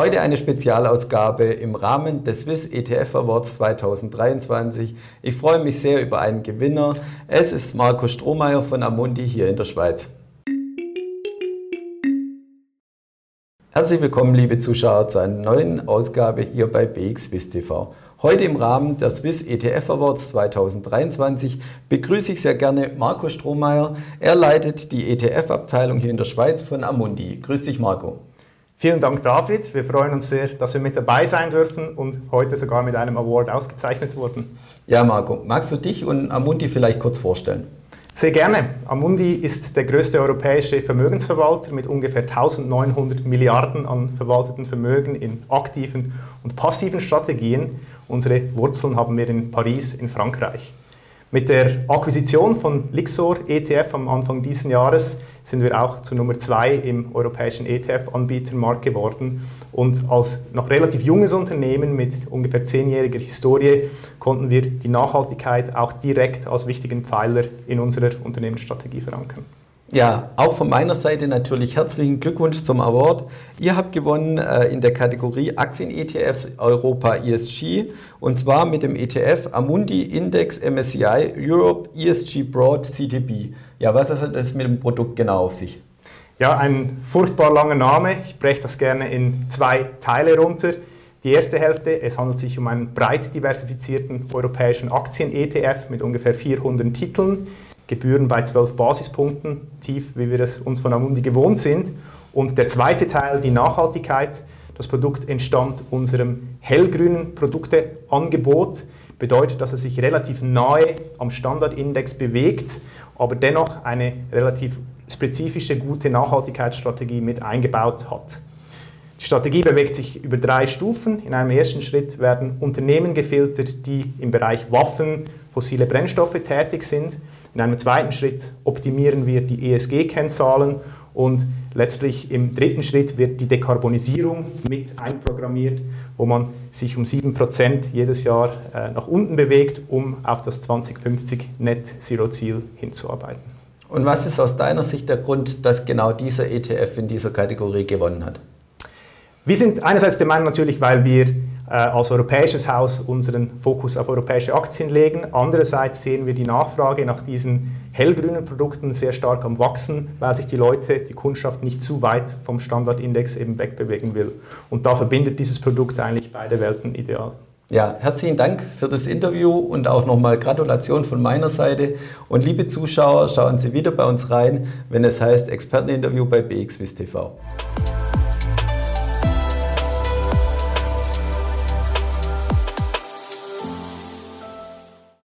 Heute eine Spezialausgabe im Rahmen des Swiss ETF Awards 2023. Ich freue mich sehr über einen Gewinner. Es ist Marco Strohmeier von Amundi hier in der Schweiz. Herzlich willkommen, liebe Zuschauer, zu einer neuen Ausgabe hier bei BX Swiss TV. Heute im Rahmen der Swiss ETF Awards 2023 begrüße ich sehr gerne Marco Strohmeier. Er leitet die ETF-Abteilung hier in der Schweiz von Amundi. Grüß dich, Marco. Vielen Dank, David. Wir freuen uns sehr, dass wir mit dabei sein dürfen und heute sogar mit einem Award ausgezeichnet wurden. Ja, Marco, magst du dich und Amundi vielleicht kurz vorstellen? Sehr gerne. Amundi ist der größte europäische Vermögensverwalter mit ungefähr 1900 Milliarden an verwalteten Vermögen in aktiven und passiven Strategien. Unsere Wurzeln haben wir in Paris in Frankreich. Mit der Akquisition von Lixor ETF am Anfang dieses Jahres sind wir auch zu Nummer zwei im europäischen ETF-Anbietermarkt geworden. Und als noch relativ junges Unternehmen mit ungefähr zehnjähriger Historie konnten wir die Nachhaltigkeit auch direkt als wichtigen Pfeiler in unserer Unternehmensstrategie verankern. Ja, auch von meiner Seite natürlich herzlichen Glückwunsch zum Award. Ihr habt gewonnen äh, in der Kategorie Aktien-ETFs Europa ESG und zwar mit dem ETF Amundi Index MSCI Europe ESG Broad CTB. Ja, was hat das mit dem Produkt genau auf sich? Ja, ein furchtbar langer Name. Ich breche das gerne in zwei Teile runter. Die erste Hälfte, es handelt sich um einen breit diversifizierten europäischen Aktien-ETF mit ungefähr 400 Titeln Gebühren bei 12 Basispunkten, tief, wie wir es uns von Amundi gewohnt sind. Und der zweite Teil, die Nachhaltigkeit. Das Produkt entstammt unserem hellgrünen Produkteangebot, bedeutet, dass es sich relativ nahe am Standardindex bewegt, aber dennoch eine relativ spezifische, gute Nachhaltigkeitsstrategie mit eingebaut hat. Die Strategie bewegt sich über drei Stufen. In einem ersten Schritt werden Unternehmen gefiltert, die im Bereich Waffen, fossile Brennstoffe tätig sind. In einem zweiten Schritt optimieren wir die ESG-Kennzahlen und letztlich im dritten Schritt wird die Dekarbonisierung mit einprogrammiert, wo man sich um 7% jedes Jahr äh, nach unten bewegt, um auf das 2050 Net-Zero-Ziel hinzuarbeiten. Und was ist aus deiner Sicht der Grund, dass genau dieser ETF in dieser Kategorie gewonnen hat? Wir sind einerseits der Meinung natürlich, weil wir als europäisches Haus unseren Fokus auf europäische Aktien legen. Andererseits sehen wir die Nachfrage nach diesen hellgrünen Produkten sehr stark am Wachsen, weil sich die Leute, die Kundschaft nicht zu weit vom Standardindex eben wegbewegen will. Und da verbindet dieses Produkt eigentlich beide Welten ideal. Ja, herzlichen Dank für das Interview und auch nochmal Gratulation von meiner Seite. Und liebe Zuschauer, schauen Sie wieder bei uns rein, wenn es heißt Experteninterview bei BXWIS TV.